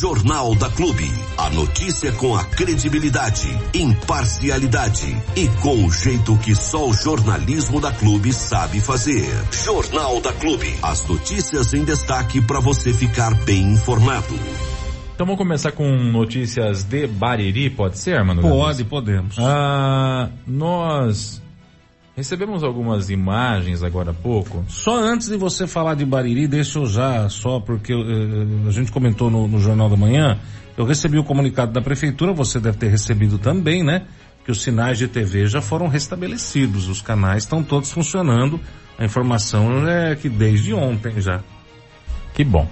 Jornal da Clube. A notícia com a credibilidade, imparcialidade e com o jeito que só o jornalismo da Clube sabe fazer. Jornal da Clube. As notícias em destaque para você ficar bem informado. Então vamos começar com notícias de Bariri, pode ser, mano? Pode, podemos. Ah, nós recebemos algumas imagens agora há pouco. Só antes de você falar de Bariri, deixa eu já, só porque uh, a gente comentou no, no, Jornal da Manhã, eu recebi o comunicado da Prefeitura, você deve ter recebido também, né? Que os sinais de TV já foram restabelecidos, os canais estão todos funcionando, a informação é que desde ontem já. Que bom.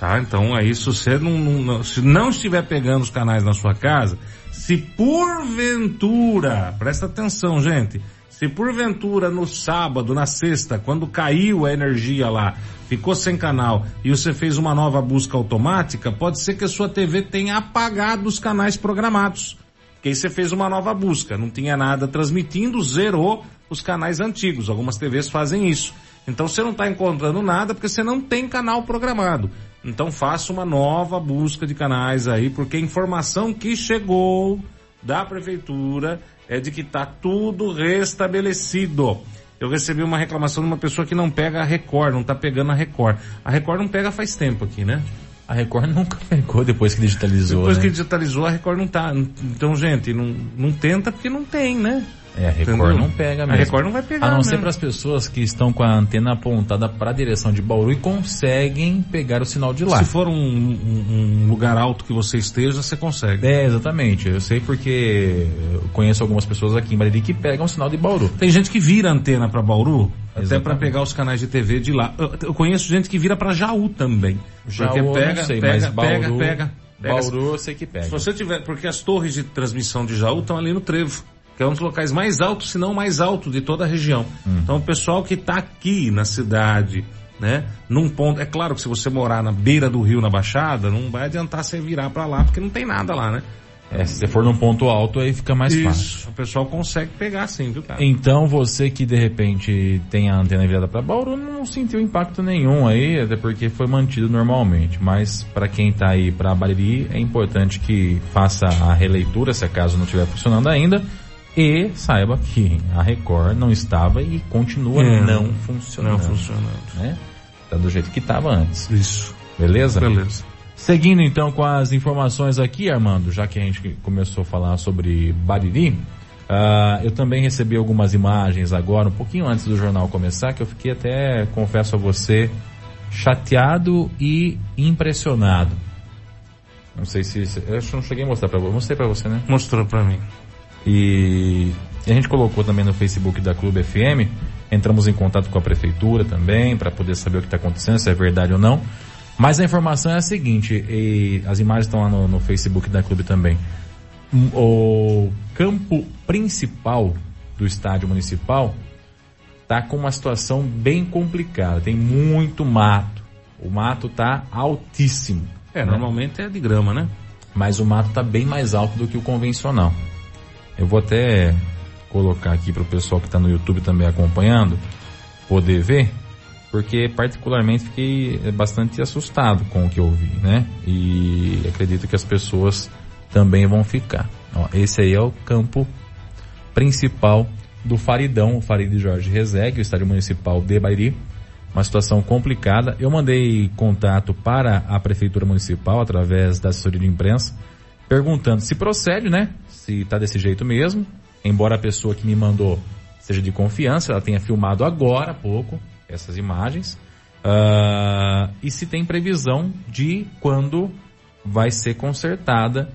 Tá? Então aí se você não, não, se não estiver pegando os canais na sua casa, se porventura, presta atenção gente, se porventura no sábado, na sexta, quando caiu a energia lá, ficou sem canal e você fez uma nova busca automática, pode ser que a sua TV tenha apagado os canais programados. Que aí você fez uma nova busca, não tinha nada transmitindo, zerou os canais antigos. Algumas TVs fazem isso. Então você não está encontrando nada porque você não tem canal programado. Então faça uma nova busca de canais aí, porque a informação que chegou da prefeitura é de que está tudo restabelecido. Eu recebi uma reclamação de uma pessoa que não pega a Record, não está pegando a Record. A Record não pega faz tempo aqui, né? A Record nunca pegou depois que digitalizou. Depois né? que digitalizou, a Record não tá. Então, gente, não, não tenta porque não tem, né? É, a Record Entendeu? não pega mesmo. A Record não vai pegar. A não mesmo. ser para as pessoas que estão com a antena apontada para a direção de Bauru e conseguem pegar o sinal de lá. Se for um, um, um, lugar alto que você esteja, você consegue. É, exatamente. Eu sei porque eu conheço algumas pessoas aqui em Bariri que pegam o sinal de Bauru. Tem gente que vira antena para Bauru, exatamente. até para pegar os canais de TV de lá. Eu, eu conheço gente que vira para Jaú também. Jaú, porque pega, sei, pega, Bauru, pega, pega, pega. Bauru eu sei que pega. Se você tiver, porque as torres de transmissão de Jaú estão ali no trevo que é um dos locais mais altos, se não mais alto de toda a região. Hum. Então o pessoal que está aqui na cidade, né, num ponto, é claro que se você morar na beira do rio na Baixada, não vai adiantar você virar para lá porque não tem nada lá, né? É, se você for num ponto alto aí fica mais Isso, fácil. O pessoal consegue pegar sim, viu, cara? Então você que de repente tem a antena virada para Bauru não sentiu impacto nenhum aí, até porque foi mantido normalmente. Mas para quem tá aí para Bariri é importante que faça a releitura se acaso não estiver funcionando ainda e saiba que a Record não estava e continua é, não funcionando. Não funcionando. Né? Tá do jeito que estava antes. Isso. Beleza? Beleza. Seguindo então com as informações aqui, Armando, já que a gente começou a falar sobre Bariri, uh, eu também recebi algumas imagens agora, um pouquinho antes do jornal começar, que eu fiquei até, confesso a você, chateado e impressionado. Não sei se, eu acho que não cheguei a mostrar para você, mostrei para você, né? Mostrou para mim. E, a gente colocou também no Facebook da Clube FM, entramos em contato com a prefeitura também, para poder saber o que está acontecendo, se é verdade ou não. Mas a informação é a seguinte, as imagens estão lá no, no Facebook da Clube também. O campo principal do estádio municipal está com uma situação bem complicada. Tem muito mato. O mato está altíssimo. É, né? normalmente é de grama, né? Mas o mato está bem mais alto do que o convencional. Eu vou até colocar aqui para o pessoal que está no YouTube também acompanhando poder ver, porque particularmente fiquei bastante assustado com o que eu vi, né? E acredito que as pessoas também vão ficar. Ó, esse aí é o campo principal do Faridão, o Farid Jorge Rezegue, o estádio municipal de Bairi. Uma situação complicada. Eu mandei contato para a prefeitura municipal através da assessoria de imprensa perguntando se procede, né? Se tá desse jeito mesmo. Embora a pessoa que me mandou seja de confiança, ela tenha filmado agora há pouco essas imagens. Uh, e se tem previsão de quando vai ser consertada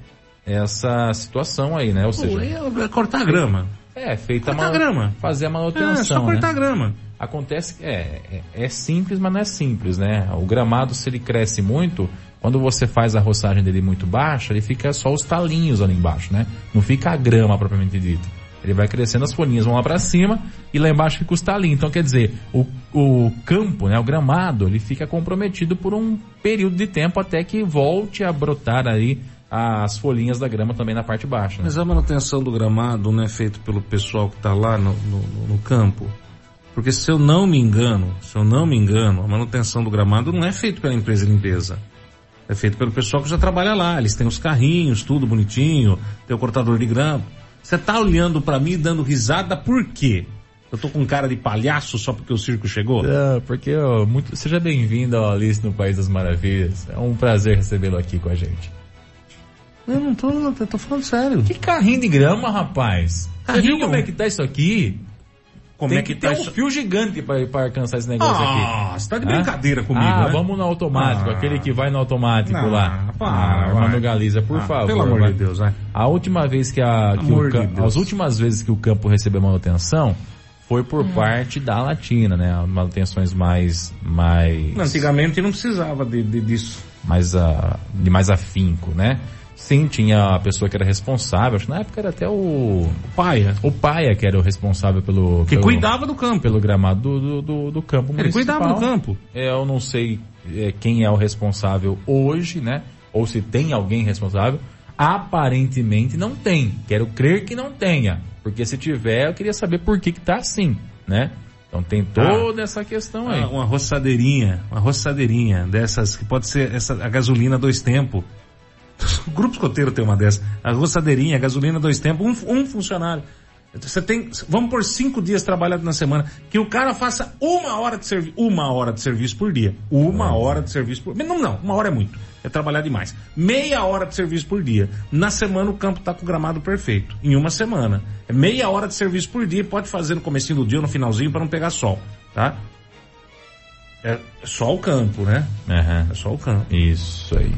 essa situação aí, né? Ou seja, é cortar a grama. É, feita cortar a grama. Fazer a manutenção. É, só cortar né? a grama. Acontece que é, é, é simples, mas não é simples, né? O gramado, se ele cresce muito, quando você faz a roçagem dele muito baixa, ele fica só os talinhos ali embaixo, né? Não fica a grama propriamente dita. Ele vai crescendo, as folhinhas vão lá para cima e lá embaixo fica os talinhos. Então quer dizer, o, o campo, né, o gramado, ele fica comprometido por um período de tempo até que volte a brotar aí as folhinhas da grama também na parte baixa. Né? Mas a manutenção do gramado não é feito pelo pessoal que está lá no, no, no campo? Porque se eu não me engano, se eu não me engano, a manutenção do gramado não é feita pela empresa de limpeza É feito pelo pessoal que já trabalha lá. Eles têm os carrinhos, tudo bonitinho, tem o cortador de grama. Você tá olhando para mim dando risada por quê? Eu tô com cara de palhaço só porque o circo chegou? É, porque ó, muito, seja bem-vindo ao Alice no País das Maravilhas. É um prazer recebê-lo aqui com a gente. Eu não tô, eu tô falando sério. Que carrinho de grama, rapaz? Carrinho? Você viu como é que tá isso aqui? Como Tem é que, que tá ter um fio gigante pra, pra alcançar esse negócio aqui. Ah, você tá de brincadeira comigo, ah, né? vamos no automático, Ah. aquele que vai no automático Não, lá. para, ah, vai. Galiza, por Ah, favor. Pelo amor vai. de Deus, vai. A última vez que, a, que o campo, as últimas vezes que o campo recebeu manutenção foi por parte da Latina, né? Manutenções mais, mais, Antigamente não precisava de, de- disso. mais a, de mais afinco, né? Sim, tinha a pessoa que era responsável, acho que na época era até o, Paia. o Paia que era o responsável pelo, Que pelo, cuidava do campo. pelo gramado do, do, do, do campo Ele municipal. cuidava do campo. É, Eu não sei é, quem é o responsável hoje, né? Ou se tem alguém responsável. Aparentemente não tem. Quero crer que não tenha. Porque se tiver, eu queria saber por que que tá assim, né? Então tem toda essa questão aí. Ah, uma roçadeirinha, uma roçadeirinha dessas que pode ser essa, a gasolina dois tempos. O grupo escoteiro tem uma dessas. A roçadeirinha, a gasolina dois tempos, um, um funcionário. Você tem, vamos por cinco dias trabalhados na semana, que o cara faça uma hora de serviço, uma hora de serviço por dia. Uma hora de serviço por Não, não, uma hora é muito. É trabalhar demais. Meia hora de serviço por dia. Na semana o campo tá com o gramado perfeito. Em uma semana. É meia hora de serviço por dia, pode fazer no comecinho do dia ou no finalzinho para não pegar sol, tá? É só o campo, né? Aham. É só o campo. Isso aí.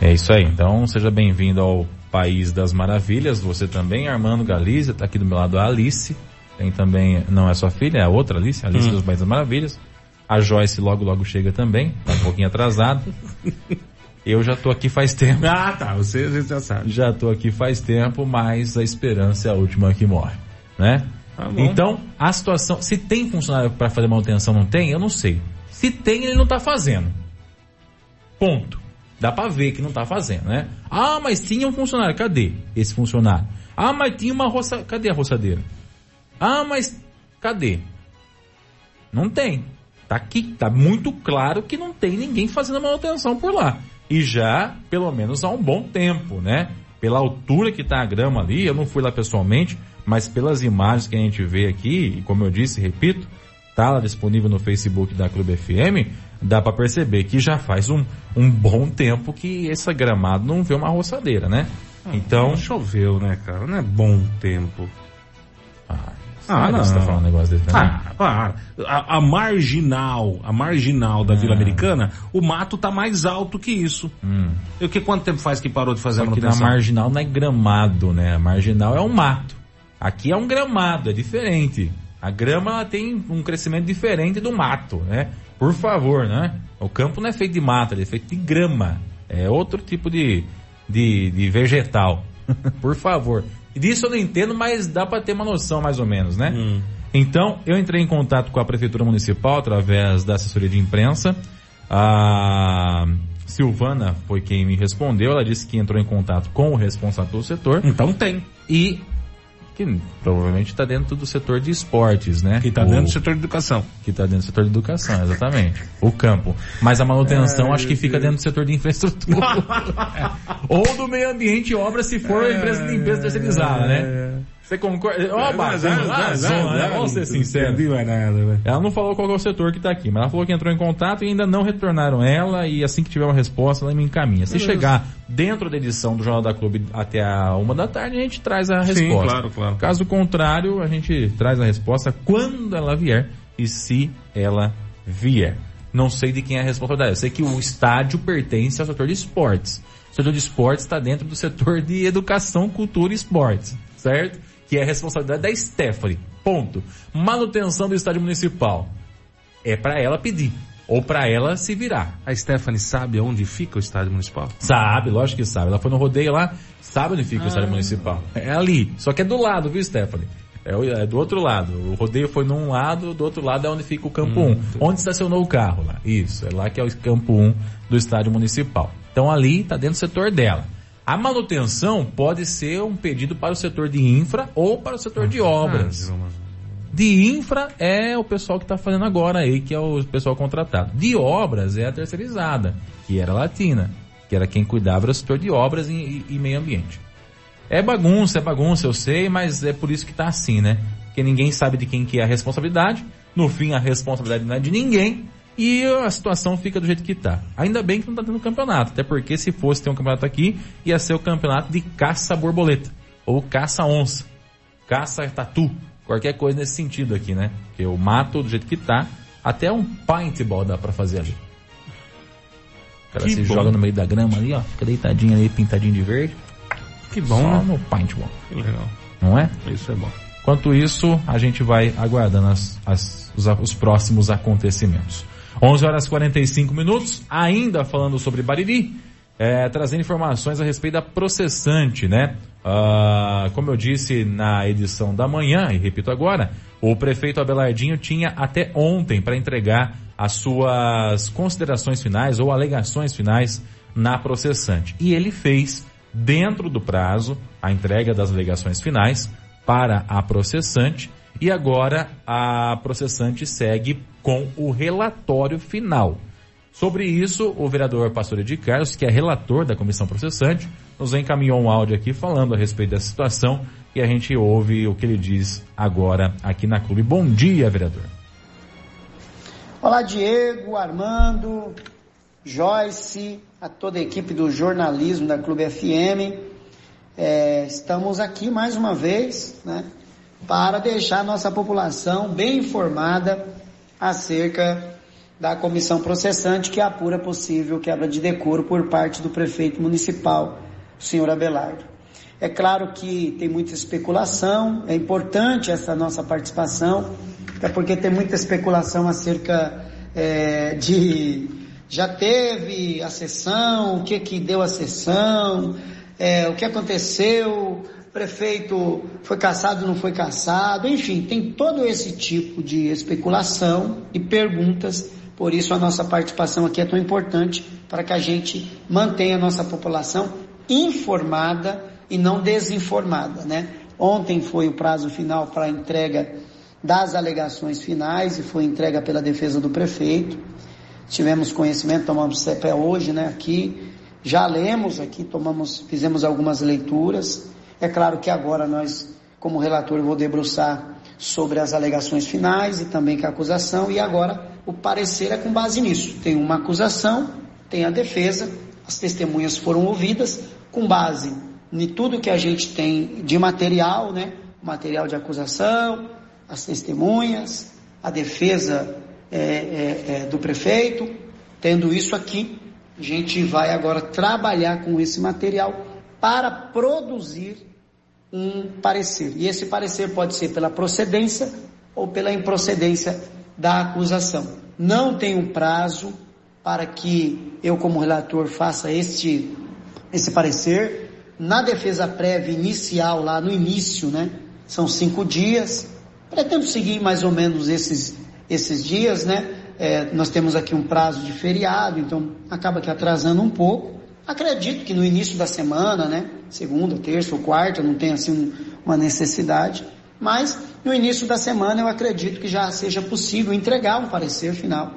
É isso aí. Então, seja bem-vindo ao País das Maravilhas. Você também, Armando Galizia, tá aqui do meu lado a Alice. Tem também, não é sua filha, é a outra Alice, a Alice Hum. dos País das Maravilhas. A Joyce logo logo chega também, tá um pouquinho atrasado. Eu já tô aqui faz tempo. Ah, tá. Você, gente já sabe. Já tô aqui faz tempo, mas a esperança é a última que morre, né? Tá então, a situação, se tem funcionário para fazer manutenção, não tem, eu não sei. Se tem, ele não tá fazendo. Ponto. Dá pra ver que não tá fazendo, né? Ah, mas tinha um funcionário, cadê esse funcionário? Ah, mas tinha uma roça, cadê a roçadeira? Ah, mas cadê? Não tem. Tá aqui, tá muito claro que não tem ninguém fazendo manutenção por lá. E já, pelo menos há um bom tempo, né? Pela altura que tá a grama ali, eu não fui lá pessoalmente, mas pelas imagens que a gente vê aqui, e como eu disse, repito, tá lá disponível no Facebook da Clube FM, dá para perceber que já faz um, um bom tempo que esse gramado não vê uma roçadeira, né? Então, Não choveu, né, cara? Não é bom tempo. ah, Ah, que você tá não. falando um negócio desse, né? Ah, para. A, a marginal, a marginal da Vila Americana, o mato tá mais alto que isso. Hum. E o que quanto tempo faz que parou de fazer a Só na manutenção? marginal não é gramado, né? A marginal é um mato. Aqui é um gramado, é diferente. A grama tem um crescimento diferente do mato, né? Por favor, né? O campo não é feito de mato, ele é feito de grama. É outro tipo de, de, de vegetal. Por favor. Disso eu não entendo, mas dá para ter uma noção mais ou menos, né? Hum. Então, eu entrei em contato com a Prefeitura Municipal através da assessoria de imprensa. A Silvana foi quem me respondeu. Ela disse que entrou em contato com o responsável do setor Então tem. e que provavelmente está dentro do setor de esportes, né? Que tá O- dentro do setor de educação. que está dentro do setor de educação, exatamente. o campo. Mas a manutenção Ai, acho que fica dentro do setor de infraestrutura. Ou do meio ambiente e obra, se for a empresa de limpeza terceirizada, né? Você concorda? Ó, razão, né? Vamos ser sinceros. Ela não falou qual é o setor que está aqui, mas ela falou que entrou em contato e ainda não retornaram ela e assim que tiver uma resposta ela me encaminha. Se chegar dentro da edição do Jornal da Clube até a uma da tarde, a gente traz a Sim, resposta. claro, claro. Caso contrário, a gente traz a resposta quando ela vier e se ela vier. Não sei de quem é a responsabilidade. Eu sei que o estádio pertence ao setor de esportes. O setor de esportes está dentro do setor de educação, cultura e esportes, certo? Que é a responsabilidade da Stephanie. Ponto. Manutenção do estádio municipal. É para ela pedir. Ou para ela se virar. A Stephanie sabe aonde fica o estádio municipal? Sabe, lógico que sabe. Ela foi no rodeio lá, sabe onde fica o estádio municipal. É ali. Só que é do lado, viu, Stephanie? É, é do outro lado. O rodeio foi num lado, do outro lado é onde fica o campo 1. Onde estacionou o carro lá. Isso, é lá que é o campo 1 do estádio municipal. Então ali está dentro do setor dela. A manutenção pode ser um pedido para o setor de infra ou para o setor de obras. De infra é o pessoal que está fazendo agora aí, que é o pessoal contratado. De obras é a terceirizada, que era a Latina, que era quem cuidava do setor de obras e, e meio ambiente. É bagunça, é bagunça, eu sei, mas é por isso que tá assim, né? Porque ninguém sabe de quem que é a responsabilidade. No fim, a responsabilidade não é de ninguém. E a situação fica do jeito que tá. Ainda bem que não tá tendo campeonato. Até porque se fosse ter um campeonato aqui, ia ser o campeonato de caça-borboleta. Ou caça-onça. Caça-tatu. Qualquer coisa nesse sentido aqui, né? Porque o mato, do jeito que tá, até um paintball dá pra fazer ali. O cara Que se bom. joga no meio da grama ali, ó. Fica deitadinho ali, pintadinho de verde. Que bom, Só né? no paintball. Que legal. Não é? Isso é bom. Enquanto isso, a gente vai aguardando as- as- os, os próximos acontecimentos. 11 horas e 45 minutos, ainda falando sobre Bariri, é, trazendo informações a respeito da processante, né? Ah, como eu disse na edição da manhã, e repito agora, o prefeito Abelardinho tinha até ontem para entregar as suas considerações finais ou alegações finais na processante. E ele fez, dentro do prazo, a entrega das alegações finais para a processante e agora a processante segue com o relatório final. Sobre isso, o vereador Pastor de Carlos, que é relator da comissão processante, nos encaminhou um áudio aqui falando a respeito dessa situação e a gente ouve o que ele diz agora aqui na clube. Bom dia, vereador. Olá, Diego, Armando, Joyce, a toda a equipe do jornalismo da Clube FM. É, estamos aqui mais uma vez, né, para deixar nossa população bem informada acerca da comissão processante que apura possível quebra de decoro por parte do prefeito municipal, senhor Abelardo. É claro que tem muita especulação, é importante essa nossa participação, até porque tem muita especulação acerca é, de já teve a sessão, o que que deu a sessão, é, o que aconteceu, prefeito foi caçado, não foi caçado, enfim, tem todo esse tipo de especulação e perguntas, por isso a nossa participação aqui é tão importante para que a gente mantenha a nossa população informada e não desinformada, né? Ontem foi o prazo final para a entrega das alegações finais e foi entrega pela defesa do prefeito. Tivemos conhecimento, tomamos CPE hoje, né, aqui. Já lemos aqui, tomamos, fizemos algumas leituras. É claro que agora nós, como relator, vou debruçar sobre as alegações finais e também com a acusação e agora o parecer é com base nisso. Tem uma acusação, tem a defesa, as testemunhas foram ouvidas com base em tudo que a gente tem de material, né? Material de acusação, as testemunhas, a defesa é, é, é, do prefeito. Tendo isso aqui, a gente vai agora trabalhar com esse material para produzir um parecer. E esse parecer pode ser pela procedência ou pela improcedência da acusação. Não tem um prazo para que eu, como relator, faça este, esse parecer. Na defesa prévia inicial, lá no início, né? São cinco dias. Pretendo seguir mais ou menos esses, esses dias, né? É, nós temos aqui um prazo de feriado, então acaba que atrasando um pouco. Acredito que no início da semana, né? Segunda, terça ou quarta, não tem assim um, uma necessidade. Mas no início da semana eu acredito que já seja possível entregar um parecer final.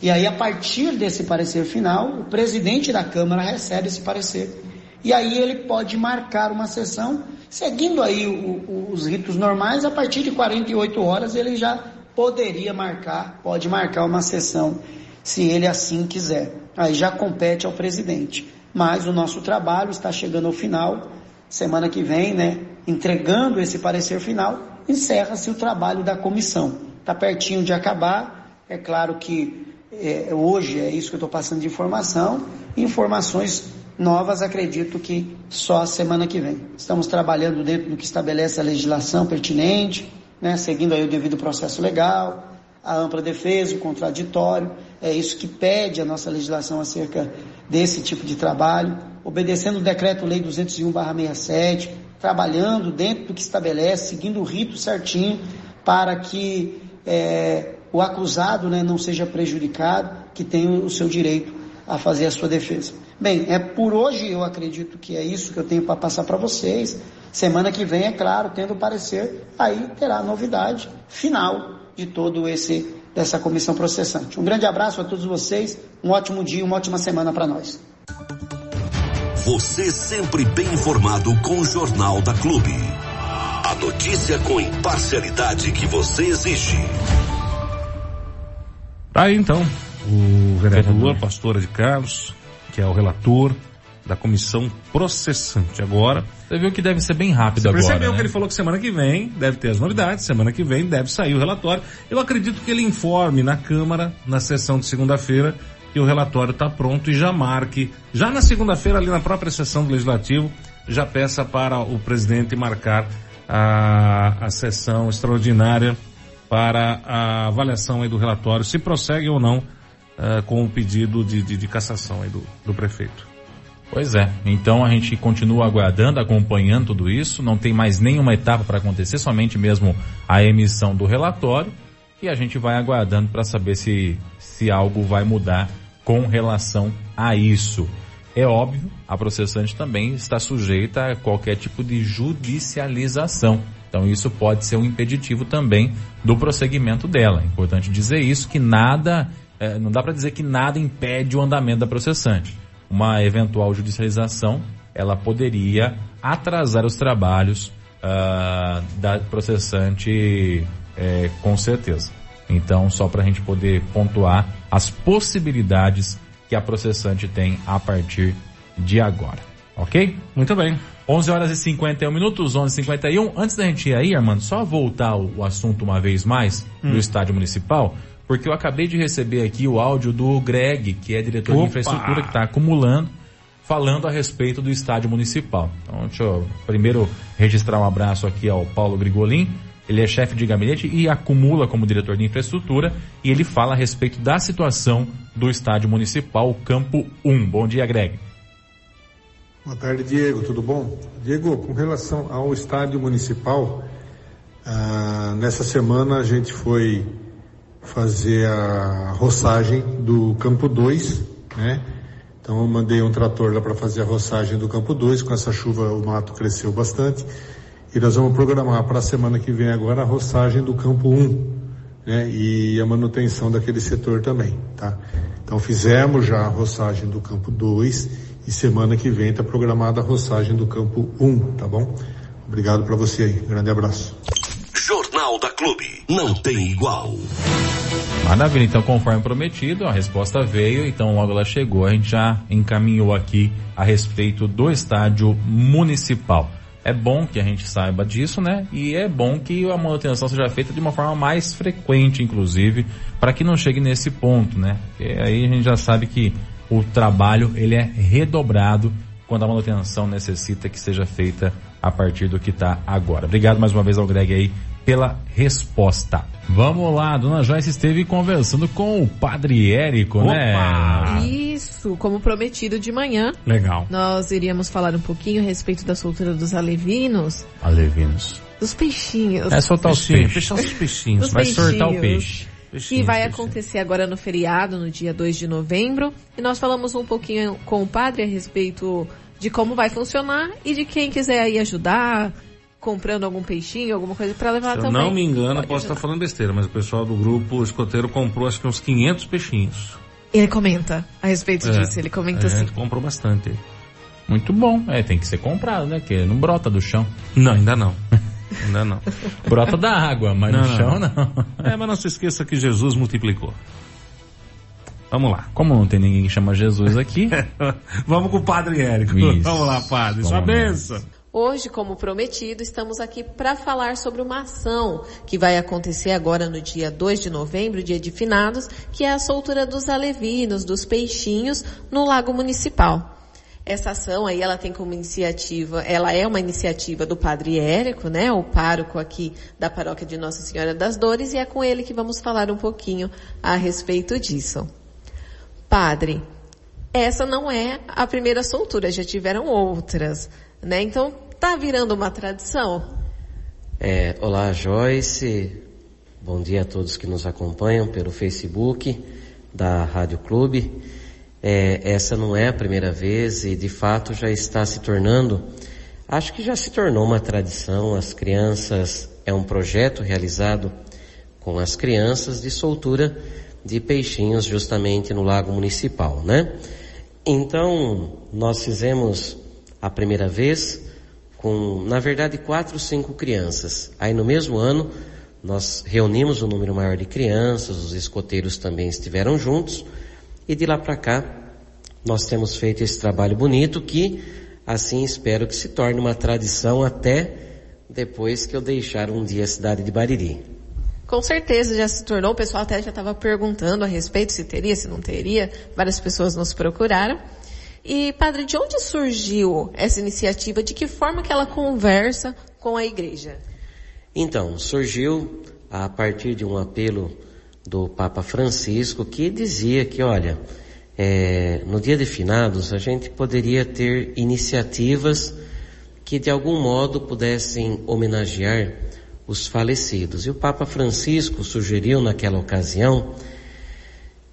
E aí, a partir desse parecer final, o presidente da Câmara recebe esse parecer. E aí ele pode marcar uma sessão, seguindo aí o, o, os ritos normais, a partir de 48 horas ele já poderia marcar, pode marcar uma sessão, se ele assim quiser. Aí já compete ao presidente. Mas o nosso trabalho está chegando ao final, semana que vem, né? Entregando esse parecer final, encerra-se o trabalho da comissão. Está pertinho de acabar, é claro que é, hoje é isso que eu estou passando de informação, informações novas acredito que só a semana que vem. Estamos trabalhando dentro do que estabelece a legislação pertinente, né, seguindo aí o devido processo legal, a ampla defesa, o contraditório, é isso que pede a nossa legislação acerca desse tipo de trabalho, obedecendo o decreto-lei 201/67, trabalhando dentro do que estabelece, seguindo o rito certinho para que é, o acusado né, não seja prejudicado, que tenha o seu direito a fazer a sua defesa. Bem, é por hoje eu acredito que é isso que eu tenho para passar para vocês. Semana que vem, é claro, tendo parecer, aí terá novidade final de todo esse dessa comissão processante. Um grande abraço a todos vocês, um ótimo dia, uma ótima semana para nós. Você sempre bem informado com o Jornal da Clube. A notícia com imparcialidade que você exige. Tá aí então, o vereador Pastora de Carlos, que é o relator da comissão processante. Agora. Você viu que deve ser bem rápido você agora. percebeu né? que ele falou que semana que vem deve ter as novidades, semana que vem deve sair o relatório. Eu acredito que ele informe na Câmara, na sessão de segunda-feira, que o relatório está pronto e já marque, já na segunda-feira, ali na própria sessão do Legislativo, já peça para o presidente marcar a, a sessão extraordinária para a avaliação aí do relatório, se prossegue ou não uh, com o pedido de, de, de cassação aí do, do prefeito. Pois é. Então a gente continua aguardando, acompanhando tudo isso. Não tem mais nenhuma etapa para acontecer, somente mesmo a emissão do relatório. E a gente vai aguardando para saber se, se algo vai mudar com relação a isso. É óbvio, a processante também está sujeita a qualquer tipo de judicialização. Então isso pode ser um impeditivo também do prosseguimento dela. É importante dizer isso, que nada, é, não dá para dizer que nada impede o andamento da processante uma eventual judicialização, ela poderia atrasar os trabalhos uh, da processante é, com certeza. Então, só para a gente poder pontuar as possibilidades que a processante tem a partir de agora. Ok? Muito bem. 11 horas e 51 minutos, 11 e 51 Antes da gente ir aí, Armando, só voltar o, o assunto uma vez mais hum. do estádio municipal porque eu acabei de receber aqui o áudio do Greg, que é diretor Opa! de infraestrutura, que está acumulando, falando a respeito do estádio municipal. Então, deixa eu primeiro registrar um abraço aqui ao Paulo Grigolin. Ele é chefe de gabinete e acumula como diretor de infraestrutura e ele fala a respeito da situação do estádio municipal, Campo 1. Bom dia, Greg. Boa tarde, Diego. Tudo bom? Diego, com relação ao estádio municipal, ah, nessa semana a gente foi fazer a roçagem do campo 2, né? Então eu mandei um trator lá para fazer a roçagem do campo 2, com essa chuva o mato cresceu bastante. E nós vamos programar para a semana que vem agora a roçagem do campo 1, um, né? E a manutenção daquele setor também, tá? Então fizemos já a roçagem do campo 2 e semana que vem está programada a roçagem do campo 1, um, tá bom? Obrigado para você aí. Grande abraço. Clube. Não tem igual. Maravilha, então conforme prometido, a resposta veio, então logo ela chegou, a gente já encaminhou aqui a respeito do estádio municipal. É bom que a gente saiba disso, né? E é bom que a manutenção seja feita de uma forma mais frequente, inclusive, para que não chegue nesse ponto, né? Porque aí a gente já sabe que o trabalho ele é redobrado quando a manutenção necessita que seja feita a partir do que está agora. Obrigado mais uma vez ao Greg aí pela resposta. Vamos lá, dona Joyce esteve conversando com o Padre Érico, né? Opa! né? Isso, como prometido de manhã. Legal. Nós iríamos falar um pouquinho a respeito da soltura dos alevinos. Alevinos. Dos peixinhos. É soltar os peixinhos. Fechar os peixinhos. Vai sortar o peixe. Que vai acontecer agora no feriado, no dia 2 de novembro. E nós falamos um pouquinho com o padre a respeito de como vai funcionar e de quem quiser aí ajudar, comprando algum peixinho, alguma coisa para levar Se também. não me engano, posso ajudar. estar falando besteira, mas o pessoal do grupo escoteiro comprou acho que uns 500 peixinhos. Ele comenta a respeito é, disso, ele comenta assim. comprou bastante. Muito bom, é, tem que ser comprado, né? Que não brota do chão. Não, ainda não. Ainda não. brota da água, mas não, no chão não. É, mas não se esqueça que Jesus multiplicou. Vamos lá. Como não tem ninguém que chama Jesus aqui. Vamos com o Padre Érico. Isso. Vamos lá, Padre. Vamos Sua benção. Hoje, como prometido, estamos aqui para falar sobre uma ação que vai acontecer agora no dia 2 de novembro, dia de finados, que é a soltura dos alevinos, dos peixinhos, no Lago Municipal. Essa ação aí, ela tem como iniciativa, ela é uma iniciativa do Padre Érico, né, o pároco aqui da paróquia de Nossa Senhora das Dores, e é com ele que vamos falar um pouquinho a respeito disso. Padre, essa não é a primeira soltura, já tiveram outras, né? Então, tá virando uma tradição? É, olá, Joyce. Bom dia a todos que nos acompanham pelo Facebook da Rádio Clube. É, essa não é a primeira vez e de fato já está se tornando, acho que já se tornou uma tradição. As crianças, é um projeto realizado com as crianças de soltura de peixinhos justamente no lago municipal, né? Então, nós fizemos a primeira vez com, na verdade, quatro, cinco crianças. Aí no mesmo ano, nós reunimos um número maior de crianças, os escoteiros também estiveram juntos, e de lá para cá, nós temos feito esse trabalho bonito que, assim, espero que se torne uma tradição até depois que eu deixar um dia a cidade de Bariri. Com certeza já se tornou, o pessoal até já estava perguntando a respeito se teria, se não teria, várias pessoas nos procuraram. E, padre, de onde surgiu essa iniciativa? De que forma que ela conversa com a igreja? Então, surgiu a partir de um apelo do Papa Francisco que dizia que, olha, é, no dia de finados a gente poderia ter iniciativas que de algum modo pudessem homenagear os falecidos. E o Papa Francisco sugeriu naquela ocasião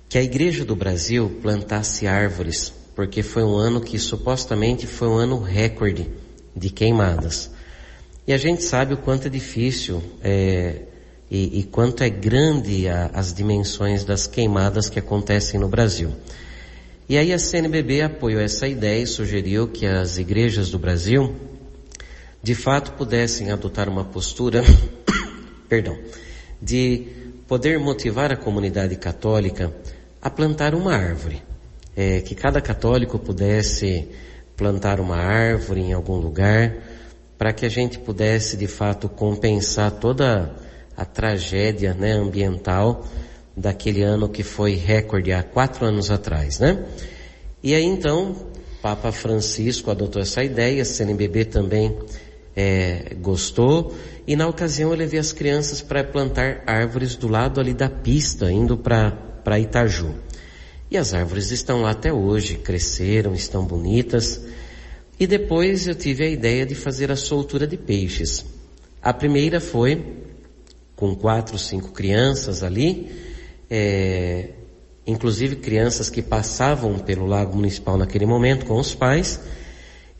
que a Igreja do Brasil plantasse árvores porque foi um ano que supostamente foi um ano recorde de queimadas. E a gente sabe o quanto é difícil é, e, e, quanto é grande a, as dimensões das queimadas que acontecem no Brasil. E aí a CNBB apoiou essa ideia e sugeriu que as igrejas do Brasil de fato pudessem adotar uma postura, perdão, de poder motivar a comunidade católica a plantar uma árvore é, que cada católico pudesse plantar uma árvore em algum lugar, para que a gente pudesse de fato compensar toda a tragédia né, ambiental daquele ano que foi recorde há quatro anos atrás, né? E aí então, Papa Francisco adotou essa ideia, a CNBB também é, gostou, e na ocasião eu levei as crianças para plantar árvores do lado ali da pista, indo para Itaju. E as árvores estão lá até hoje, cresceram, estão bonitas. E depois eu tive a ideia de fazer a soltura de peixes. A primeira foi com quatro, cinco crianças ali, é, inclusive crianças que passavam pelo lago municipal naquele momento com os pais,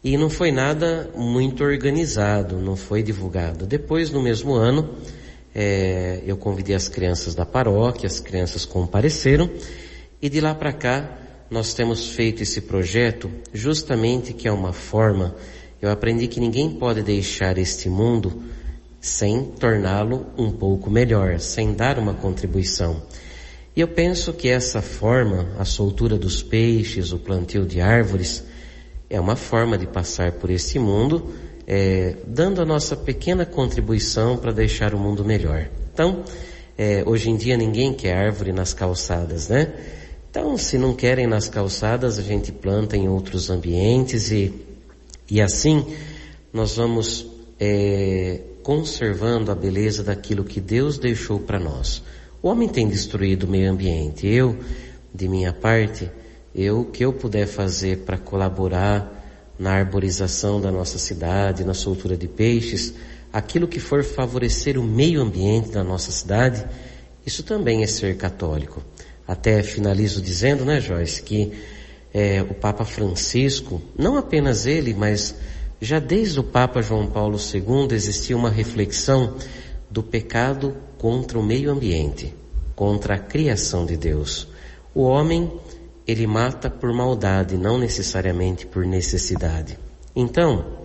e não foi nada muito organizado, não foi divulgado. Depois, no mesmo ano, é, eu convidei as crianças da paróquia, as crianças compareceram, e de lá para cá, nós temos feito esse projeto justamente que é uma forma, eu aprendi que ninguém pode deixar este mundo sem torná-lo um pouco melhor, sem dar uma contribuição. E eu penso que essa forma, a soltura dos peixes, o plantio de árvores, é uma forma de passar por este mundo, é, dando a nossa pequena contribuição para deixar o mundo melhor. Então, é, hoje em dia ninguém quer árvore nas calçadas, né? Então, se não querem nas calçadas, a gente planta em outros ambientes e, e assim nós vamos é, conservando a beleza daquilo que Deus deixou para nós. O homem tem destruído o meio ambiente. Eu, de minha parte, eu o que eu puder fazer para colaborar na arborização da nossa cidade, na soltura de peixes, aquilo que for favorecer o meio ambiente da nossa cidade, isso também é ser católico. Até finalizo dizendo, né, Joyce, que é, o Papa Francisco, não apenas ele, mas já desde o Papa João Paulo II existia uma reflexão do pecado contra o meio ambiente, contra a criação de Deus. O homem, ele mata por maldade, não necessariamente por necessidade. Então,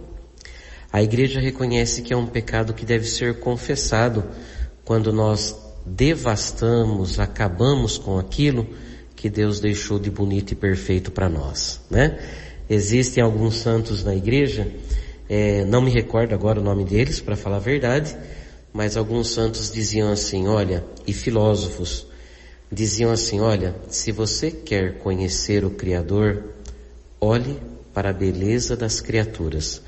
a igreja reconhece que é um pecado que deve ser confessado quando nós devastamos, acabamos com aquilo que Deus deixou de bonito e perfeito para nós, né? Existem alguns santos na igreja, é, não me recordo agora o nome deles, para falar a verdade, mas alguns santos diziam assim, olha, e filósofos diziam assim, olha, se você quer conhecer o Criador, olhe para a beleza das criaturas.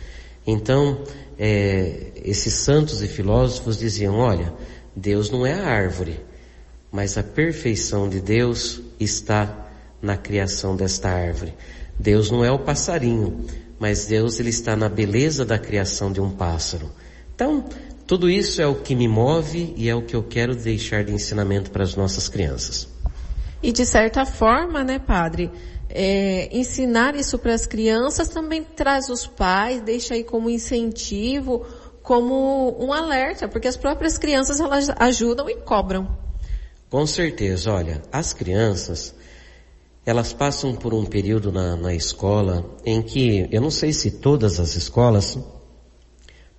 Então, é, esses santos e filósofos diziam, olha, Deus não é a árvore, mas a perfeição de Deus está na criação desta árvore. Deus não é o passarinho, mas Deus ele está na beleza da criação de um pássaro. Então, tudo isso é o que me move e é o que eu quero deixar de ensinamento para as nossas crianças. E de certa forma, né, padre, é, ensinar isso para as crianças também traz os pais, deixa aí como incentivo, como um alerta, porque as próprias crianças elas ajudam e cobram. Com certeza, olha, as crianças, elas passam por um período na, na escola em que, eu não sei se todas as escolas,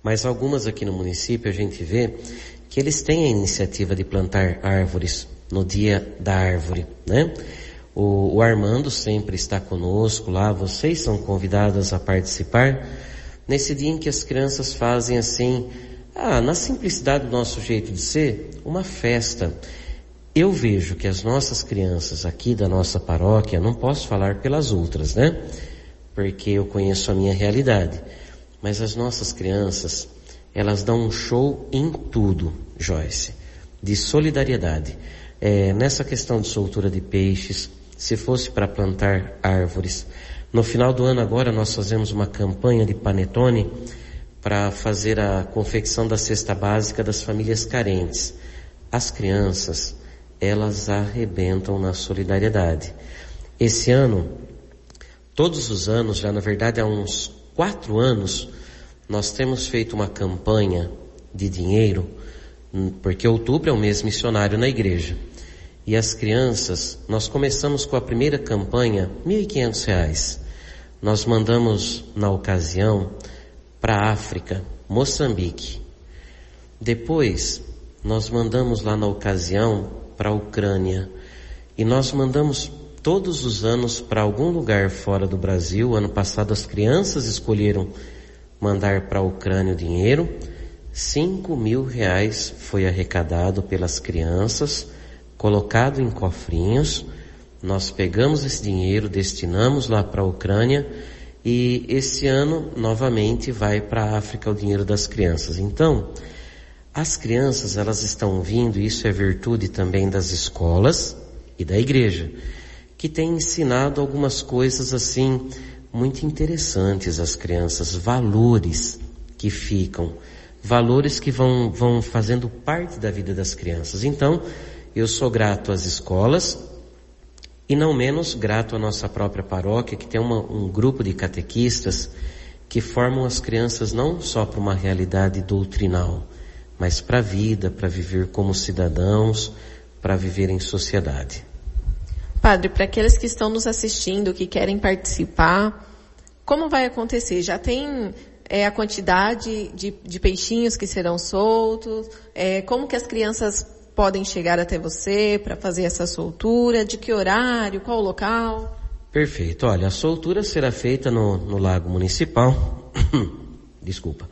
mas algumas aqui no município a gente vê que eles têm a iniciativa de plantar árvores no dia da árvore, né? O, o Armando sempre está conosco lá, vocês são convidadas a participar nesse dia em que as crianças fazem assim, ah, na simplicidade do nosso jeito de ser, uma festa. Eu vejo que as nossas crianças aqui da nossa paróquia, não posso falar pelas outras, né? Porque eu conheço a minha realidade. Mas as nossas crianças, elas dão um show em tudo, Joyce, de solidariedade. É, nessa questão de soltura de peixes, se fosse para plantar árvores. No final do ano agora nós fazemos uma campanha de panetone para fazer a confecção da cesta básica das famílias carentes. As crianças, elas arrebentam na solidariedade. Esse ano, todos os anos, já na verdade há uns quatro anos, nós temos feito uma campanha de dinheiro, porque outubro é o mês missionário na igreja. E as crianças, nós começamos com a primeira campanha, R$ 1.500. Nós mandamos, na ocasião, para a África, Moçambique. Depois, nós mandamos lá na ocasião para a Ucrânia. E nós mandamos todos os anos para algum lugar fora do Brasil. Ano passado as crianças escolheram mandar para a Ucrânia o dinheiro. Cinco mil reais foi arrecadado pelas crianças colocado em cofrinhos. Nós pegamos esse dinheiro, destinamos lá para a Ucrânia e esse ano novamente vai para a África o dinheiro das crianças. Então, as crianças elas estão vindo, isso é virtude também das escolas e da igreja, que tem ensinado algumas coisas assim muito interessantes às crianças, valores que ficam, valores que vão, vão fazendo parte da vida das crianças. Então, eu sou grato às escolas e não menos grato à nossa própria paróquia, que tem uma, um grupo de catequistas que formam as crianças não só para uma realidade doutrinal, mas para a vida, para viver como cidadãos, para viver em sociedade. Padre, para aqueles que estão nos assistindo, que querem participar, como vai acontecer? Já tem é, a quantidade de, de, peixinhos que serão soltos? É, como que as crianças podem chegar até você para fazer essa soltura? De que horário? Qual o local? Perfeito. Olha, a soltura será feita no, no Lago Municipal. Desculpa.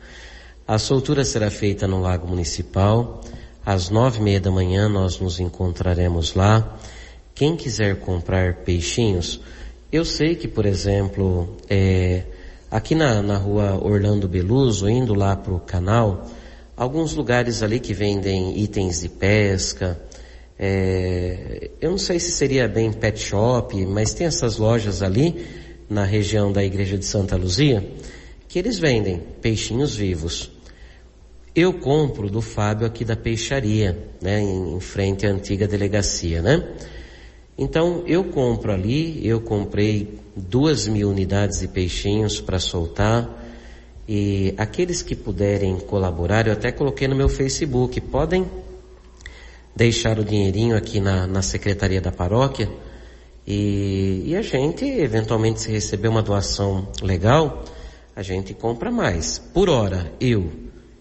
A soltura será feita no Lago Municipal. Às nove e meia da manhã nós nos encontraremos lá. Quem quiser comprar peixinhos, eu sei que, por exemplo, é, aqui na, na rua Orlando Beluso, indo lá para o canal, alguns lugares ali que vendem itens de pesca. É, eu não sei se seria bem pet shop, mas tem essas lojas ali na região da igreja de Santa Luzia que eles vendem peixinhos vivos. Eu compro do Fábio aqui da peixaria, né, em frente à antiga delegacia, né? Então eu compro ali, eu comprei duas mil unidades de peixinhos para soltar. E aqueles que puderem colaborar, eu até coloquei no meu Facebook, podem deixar o dinheirinho aqui na, na secretaria da paróquia e, e a gente, eventualmente, se receber uma doação legal, a gente compra mais. Por hora, eu,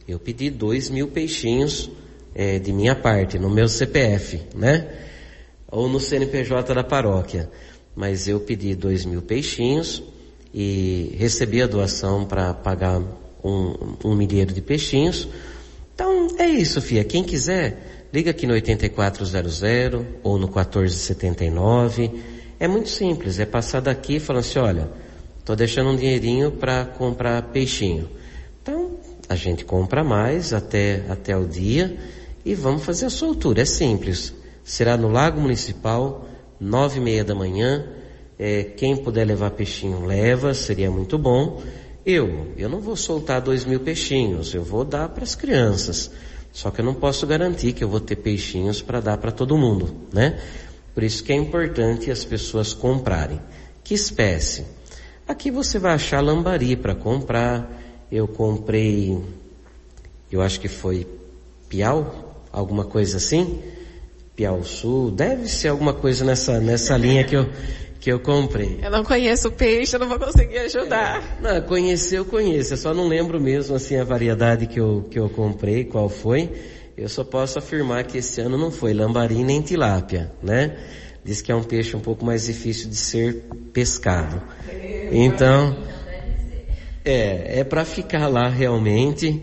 eu pedi dois mil peixinhos é, de minha parte, no meu CPF, né? Ou no CNPJ da paróquia. Mas eu pedi dois mil peixinhos e recebi a doação para pagar um, um milheiro de peixinhos. Então é isso, Fia. Quem quiser, liga aqui no 8400 ou no 1479. É muito simples, é passar daqui falar assim, olha, tô deixando um dinheirinho para comprar peixinho. Então, a gente compra mais até, até o dia e vamos fazer a soltura. É simples. Será no Lago Municipal, nove e meia da manhã, é, quem puder levar peixinho, leva, seria muito bom. Eu, eu não vou soltar dois mil peixinhos, eu vou dar para as crianças. Só que eu não posso garantir que eu vou ter peixinhos para dar para todo mundo, né? Por isso que é importante as pessoas comprarem. Que espécie? Aqui você vai achar lambari para comprar. Eu comprei, eu acho que foi piau, alguma coisa assim. Piau Sul, deve ser alguma coisa nessa, nessa linha que eu, que eu comprei. Eu não conheço o peixe, eu não vou conseguir ajudar. É, não, conhecer eu conheço, eu só não lembro mesmo assim a variedade que eu, que eu comprei, qual foi. Eu só posso afirmar que esse ano não foi lambari nem tilápia, né? Diz que é um peixe um pouco mais difícil de ser pescado. Então, é, é para ficar lá realmente,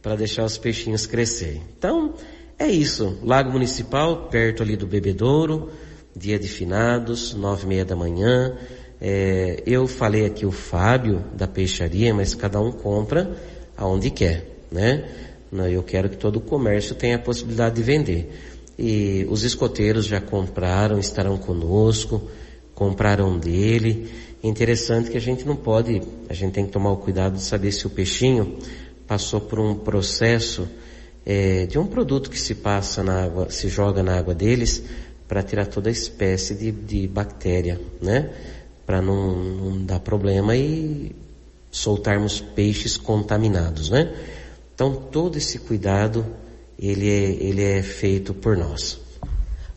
para deixar os peixinhos crescer. Então, é isso. Lago Municipal, perto ali do Bebedouro, dia de finados, nove e meia da manhã. É, eu falei aqui o Fábio da peixaria, mas cada um compra aonde quer, né? Eu quero que todo o comércio tenha a possibilidade de vender. E os escoteiros já compraram, estarão conosco, compraram dele. Interessante que a gente não pode, a gente tem que tomar o cuidado de saber se o peixinho passou por um processo é, de um produto que se passa na água, se joga na água deles para tirar toda espécie de, de bactéria, né? Para não, não dar problema e soltarmos peixes contaminados, né? Então todo esse cuidado ele é, ele é feito por nós.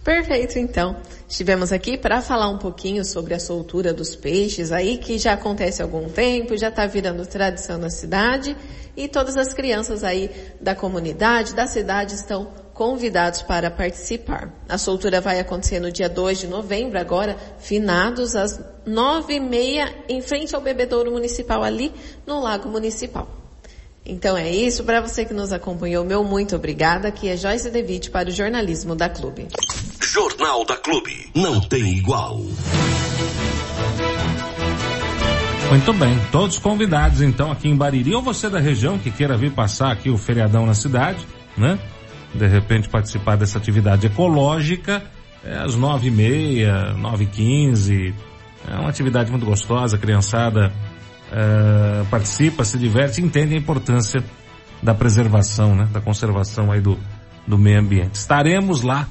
Perfeito, então. Estivemos aqui para falar um pouquinho sobre a soltura dos peixes aí, que já acontece há algum tempo, já está virando tradição na cidade, e todas as crianças aí da comunidade, da cidade, estão convidados para participar. A soltura vai acontecer no dia 2 de novembro, agora, finados às nove e meia, em frente ao bebedouro municipal ali, no Lago Municipal. Então é isso, para você que nos acompanhou, meu muito obrigada, aqui é Joyce Devitt para o Jornalismo da Clube. Jornal da Clube, não tem igual. Muito bem, todos convidados então aqui em Bariri, ou você da região que queira vir passar aqui o feriadão na cidade, né? De repente participar dessa atividade ecológica, é às nove e meia, nove e quinze, é uma atividade muito gostosa, criançada uh, participa, se diverte, entende a importância da preservação, né, da conservação aí do, do meio ambiente. Estaremos lá,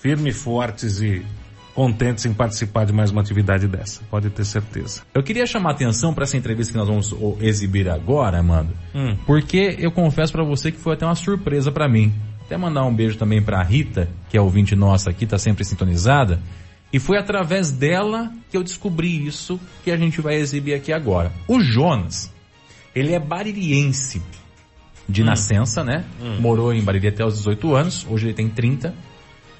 firmes, fortes e contentes em participar de mais uma atividade dessa, pode ter certeza. Eu queria chamar a atenção para essa entrevista que nós vamos exibir agora, Amanda, hum. porque eu confesso para você que foi até uma surpresa para mim. Até mandar um beijo também para Rita, que é ouvinte nossa aqui, tá sempre sintonizada. E foi através dela que eu descobri isso que a gente vai exibir aqui agora. O Jonas, ele é baririense de hum. nascença, né? Hum. Morou em Bariri até os 18 anos, hoje ele tem 30.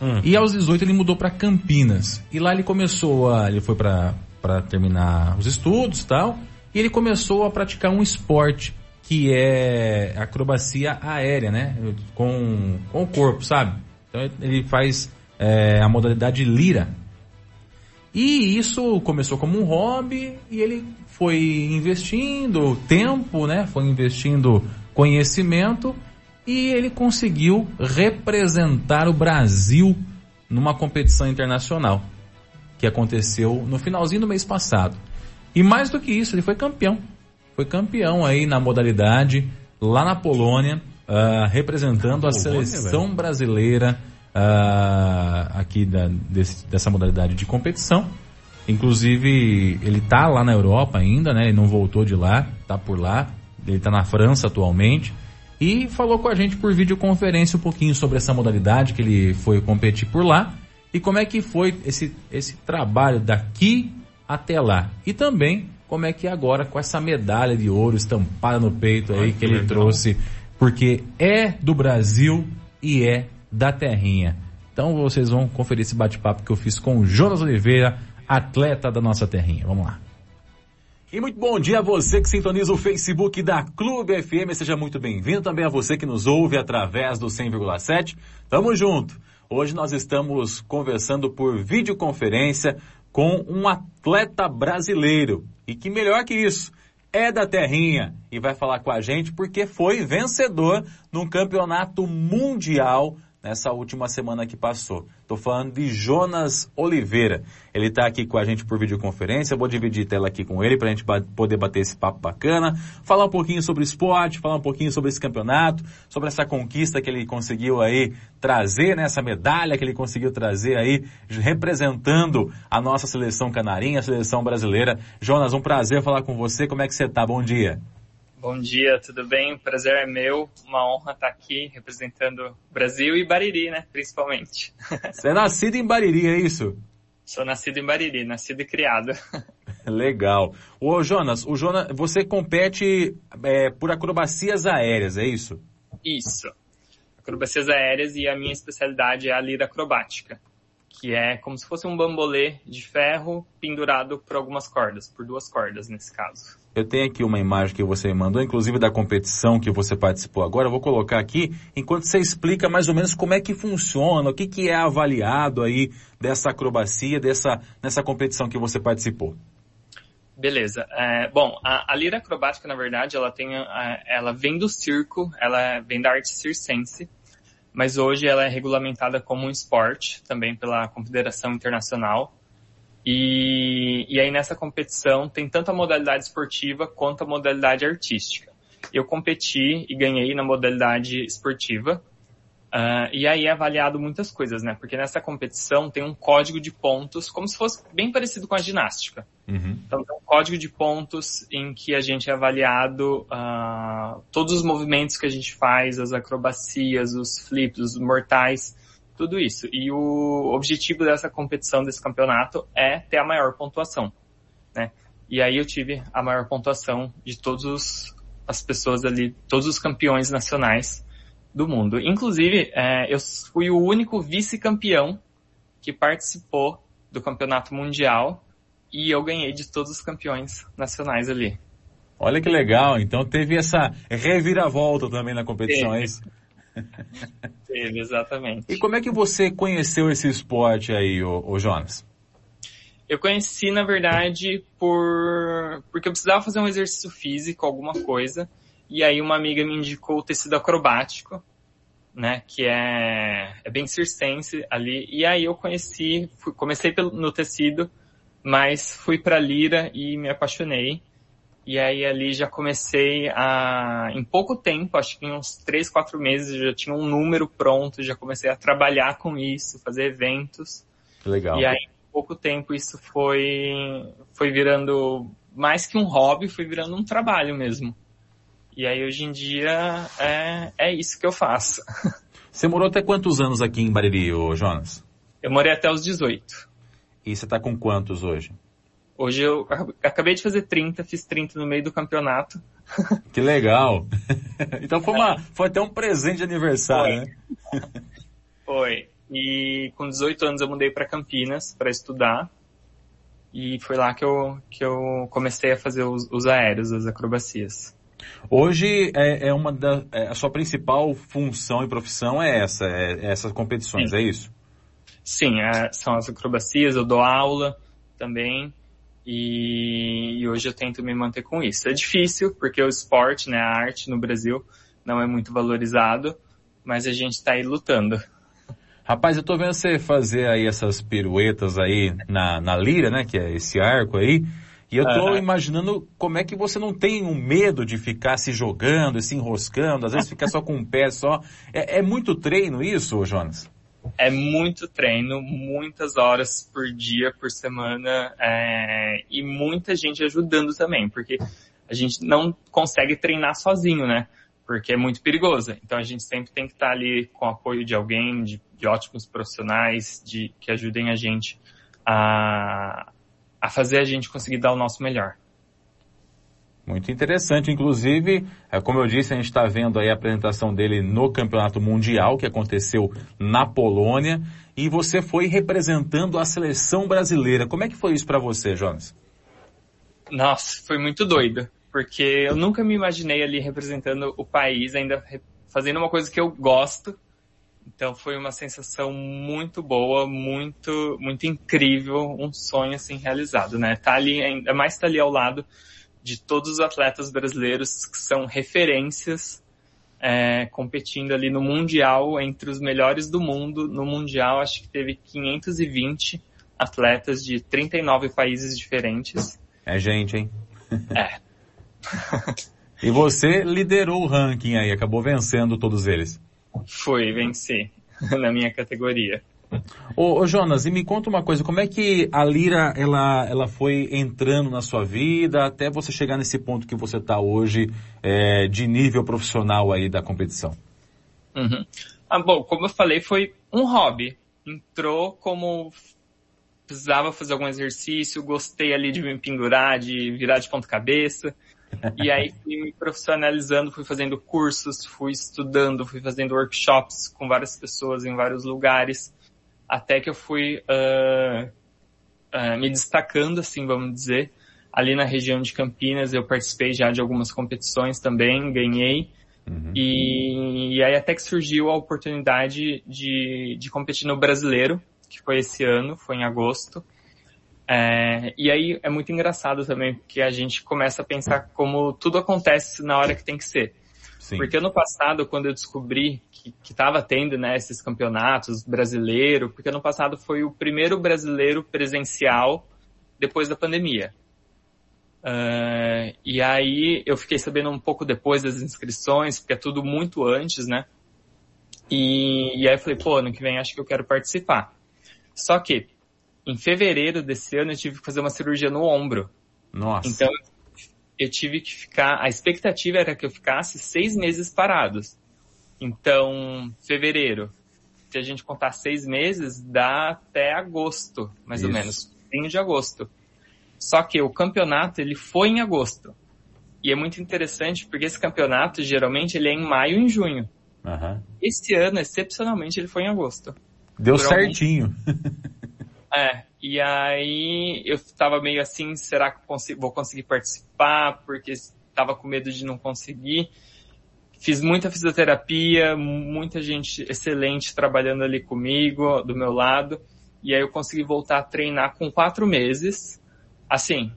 Hum. E aos 18 ele mudou para Campinas. E lá ele começou a, ele foi para terminar os estudos, tal, e ele começou a praticar um esporte que é acrobacia aérea, né? Com, com o corpo, sabe? Então ele faz é, a modalidade lira, e isso começou como um hobby e ele foi investindo tempo, né? Foi investindo conhecimento e ele conseguiu representar o Brasil numa competição internacional que aconteceu no finalzinho do mês passado. E mais do que isso, ele foi campeão. Foi campeão aí na modalidade lá na Polônia, uh, representando a, Polônia, seleção velho. brasileira uh, aqui da, desse, dessa modalidade de competição. Inclusive, ele está lá na Europa ainda, né? Ele não voltou de lá, está por lá. Ele está na França atualmente. E falou com a gente por videoconferência um pouquinho sobre essa modalidade que ele foi competir por lá. E como é que foi esse, esse trabalho daqui até lá. E também como é que é agora com essa medalha de ouro estampada no peito aí que ele trouxe. Porque é do Brasil e é da terrinha. Então vocês vão conferir esse bate-papo que eu fiz com o Jonas Oliveira, atleta da nossa terrinha. Vamos lá. E muito bom dia a você que sintoniza o Facebook da Clube FM. Seja muito bem-vindo também a você que nos ouve através do 100,7. Tamo junto. Hoje nós estamos conversando por videoconferência com um atleta brasileiro. E que melhor que isso, é da terrinha e vai falar com a gente porque foi vencedor num campeonato mundial nessa última semana que passou. Estou falando de Jonas Oliveira. Ele está aqui com a gente por videoconferência. Vou dividir tela aqui com ele para a gente ba poder bater esse papo bacana, falar um pouquinho sobre esporte, falar um pouquinho sobre esse campeonato, sobre essa conquista que ele conseguiu aí trazer, né, essa medalha que ele conseguiu trazer aí, representando a nossa seleção canarinha, a seleção brasileira. Jonas, um prazer falar com você. Como é que você está? Bom dia. Bom dia, tudo bem? O prazer é meu, uma honra estar aqui representando Brasil e Bariri, né, principalmente. Você é nascido em Bariri, é isso? Sou nascido em Bariri, nascido e criado. Legal. Ô Jonas, o Jonas, você compete é, por acrobacias aéreas, é isso? Isso. Acrobacias aéreas e a minha especialidade é a lira acrobática, que é como se fosse um bambolê de ferro pendurado por algumas cordas, por duas cordas nesse caso. Eu tenho aqui uma imagem que você me mandou, inclusive da competição que você participou agora. Eu vou colocar aqui, enquanto você explica mais ou menos como é que funciona, o que, que é avaliado aí dessa acrobacia, dessa, nessa competição que você participou. Beleza. É, bom, a, a, lira acrobática, na verdade, ela tem, a, ela vem do circo, ela vem da arte circense, mas hoje ela é regulamentada como um esporte, também pela Confederação Internacional e, e aí nessa competição tem tanto a modalidade esportiva quanto a modalidade artística. Eu competi e ganhei na modalidade esportiva. Uh, e aí é avaliado muitas coisas, né? Porque nessa competição tem um código de pontos, como se fosse bem parecido com a ginástica. Uhum. Então tem um código de pontos em que a gente é avaliado uh, todos os movimentos que a gente faz, as acrobacias, os flips, os mortais, tudo isso. E o objetivo dessa competição, desse campeonato, é ter a maior pontuação, né? E aí eu tive a maior pontuação de todas as pessoas ali, todos os campeões nacionais do mundo. Inclusive, é, eu fui o único vice-campeão que participou do campeonato mundial e eu ganhei de todos os campeões nacionais ali. Olha que legal, então teve essa reviravolta também na competição, é isso? Teve, exatamente. E como é que você conheceu esse esporte aí, ô, ô Jonas? Eu conheci, na verdade, por porque eu precisava fazer um exercício físico, alguma coisa, e aí uma amiga me indicou o tecido acrobático, né, que é, é bem circense ali, e aí eu conheci, fui, comecei pelo, no tecido, mas fui para lira e me apaixonei. E aí ali já comecei a, em pouco tempo, acho que em uns três, quatro meses, já tinha um número pronto, já comecei a trabalhar com isso, fazer eventos. Legal. E aí em pouco tempo isso foi, foi virando mais que um hobby, foi virando um trabalho mesmo. E aí hoje em dia é, é isso que eu faço. Você morou até quantos anos aqui em Bariri, Jonas? Eu morei até os 18. E você está com quantos hoje? Hoje eu acabei de fazer 30, fiz 30 no meio do campeonato. Que legal! Então foi, uma, foi até um presente de aniversário, foi. né? Foi. E com 18 anos eu mudei para Campinas para estudar. E foi lá que eu, que eu comecei a fazer os, os aéreos, as acrobacias. Hoje é, é uma da, é, a sua principal função e profissão é essa, é, é essas competições, Sim. é isso? Sim, é, são as acrobacias, eu dou aula também. E, e, hoje eu tento me manter com isso. É difícil, porque o esporte, né, a arte no Brasil não é muito valorizado, mas a gente está aí lutando. Rapaz, eu tô vendo você fazer aí essas piruetas aí na, na lira, né, que é esse arco aí, e eu tô uhum. imaginando como é que você não tem um medo de ficar se jogando, se enroscando, às vezes ficar só com um pé só. É, é muito treino isso, Jonas? É muito treino, muitas horas por dia, por semana, é, e muita gente ajudando também, porque a gente não consegue treinar sozinho, né? Porque é muito perigoso. Então a gente sempre tem que estar ali com o apoio de alguém, de, de ótimos profissionais, de, que ajudem a gente a, a fazer a gente conseguir dar o nosso melhor. Muito interessante, inclusive, é, como eu disse, a gente está vendo aí a apresentação dele no Campeonato Mundial, que aconteceu na Polônia, e você foi representando a seleção brasileira. Como é que foi isso para você, Jonas? Nossa, foi muito doido, porque eu nunca me imaginei ali representando o país, ainda fazendo uma coisa que eu gosto. Então foi uma sensação muito boa, muito, muito incrível, um sonho assim realizado, né? Tá ali, ainda mais tá ali ao lado de todos os atletas brasileiros que são referências é, competindo ali no Mundial, entre os melhores do mundo. No Mundial, acho que teve 520 atletas de 39 países diferentes. É gente, hein? É. e você liderou o ranking aí, acabou vencendo todos eles. Foi, venci na minha categoria. Ô, ô, Jonas, e me conta uma coisa, como é que a Lira ela, ela foi entrando na sua vida até você chegar nesse ponto que você está hoje é, de nível profissional aí da competição? Uhum. Ah, bom, como eu falei, foi um hobby. Entrou como precisava fazer algum exercício, gostei ali de me pendurar, de virar de ponta cabeça. E aí fui me profissionalizando, fui fazendo cursos, fui estudando, fui fazendo workshops com várias pessoas em vários lugares até que eu fui uh, uh, me destacando, assim, vamos dizer. Ali na região de Campinas eu participei já de algumas competições também, ganhei. Uhum. E, e, aí até que surgiu a oportunidade de, de competir no Brasileiro, que foi esse ano, foi em agosto. É, e aí é muito engraçado também, porque a gente começa a pensar como tudo acontece na hora que tem que ser. Sim. Porque ano passado, quando eu descobri que estava tendo né, esses campeonatos brasileiro, porque ano passado foi o primeiro brasileiro presencial depois da pandemia. Uh, e aí eu fiquei sabendo um pouco depois das inscrições, porque é tudo muito antes, né? E, e aí eu falei, pô, ano que vem acho que eu quero participar. Só que, em fevereiro desse ano eu tive que fazer uma cirurgia no ombro. Nossa. Então eu tive que ficar, a expectativa era que eu ficasse seis meses parados. Então, fevereiro, se a gente contar seis meses, dá até agosto, mais Isso. ou menos, fim de agosto. Só que o campeonato, ele foi em agosto. E é muito interessante porque esse campeonato, geralmente, ele é em maio e em junho. Uhum. Esse ano, excepcionalmente, ele foi em agosto. Deu certinho. Algum... É, e aí eu tava meio assim, será que consigo, vou conseguir participar? Porque tava com medo de não conseguir. Fiz muita fisioterapia, muita gente excelente trabalhando ali comigo, do meu lado. E aí eu consegui voltar a treinar com quatro meses, assim,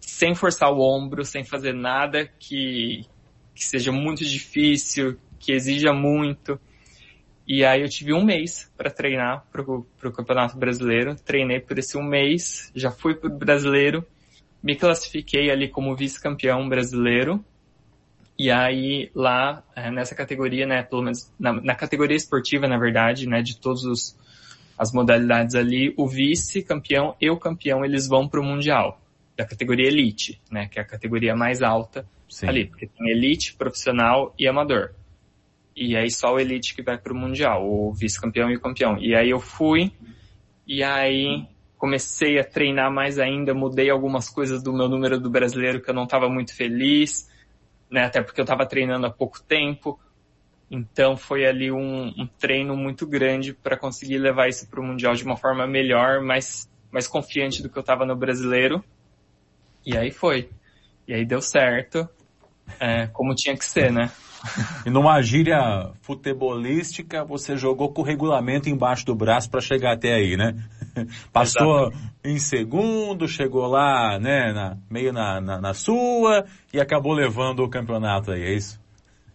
sem forçar o ombro, sem fazer nada que, que seja muito difícil, que exija muito. E aí eu tive um mês para treinar pro, pro Campeonato Brasileiro. Treinei por esse um mês, já fui pro Brasileiro, me classifiquei ali como vice-campeão brasileiro. E aí lá é, nessa categoria, né, pelo menos na, na categoria esportiva, na verdade, né, de todas os, as modalidades ali, o vice-campeão e o campeão eles vão pro mundial da categoria elite, né, que é a categoria mais alta Sim. ali, porque tem elite, profissional e amador. E aí só o Elite que vai pro Mundial, o vice-campeão e o campeão. E aí eu fui, e aí comecei a treinar mais ainda, mudei algumas coisas do meu número do brasileiro que eu não estava muito feliz, né? Até porque eu estava treinando há pouco tempo. Então foi ali um, um treino muito grande para conseguir levar isso para o Mundial de uma forma melhor, mais, mais confiante do que eu estava no brasileiro. E aí foi. E aí deu certo, é, como tinha que ser, né? E numa gíria futebolística, você jogou com o regulamento embaixo do braço para chegar até aí, né? Passou Exatamente. em segundo, chegou lá, né, na, meio na, na, na, sua e acabou levando o campeonato aí, é isso?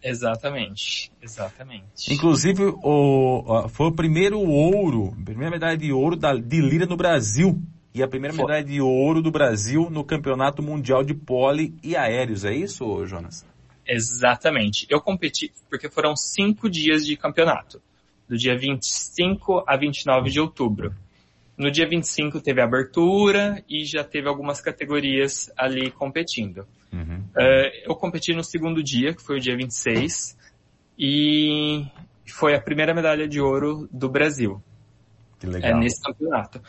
Exatamente, exatamente. Inclusive, o, foi o primeiro ouro, primeira medalha de ouro da, de lira no Brasil. E a primeira medalha de ouro do Brasil no Campeonato Mundial de Pole e Aéreos, é isso, Jonas? Exatamente. Eu competi porque foram cinco dias de campeonato, do dia 25 a 29 de outubro. No dia 25 teve a abertura e já teve algumas categorias ali competindo. Uhum. Uh, eu competi no segundo dia, que foi o dia 26, e foi a primeira medalha de ouro do Brasil. Que legal. É, nesse campeonato.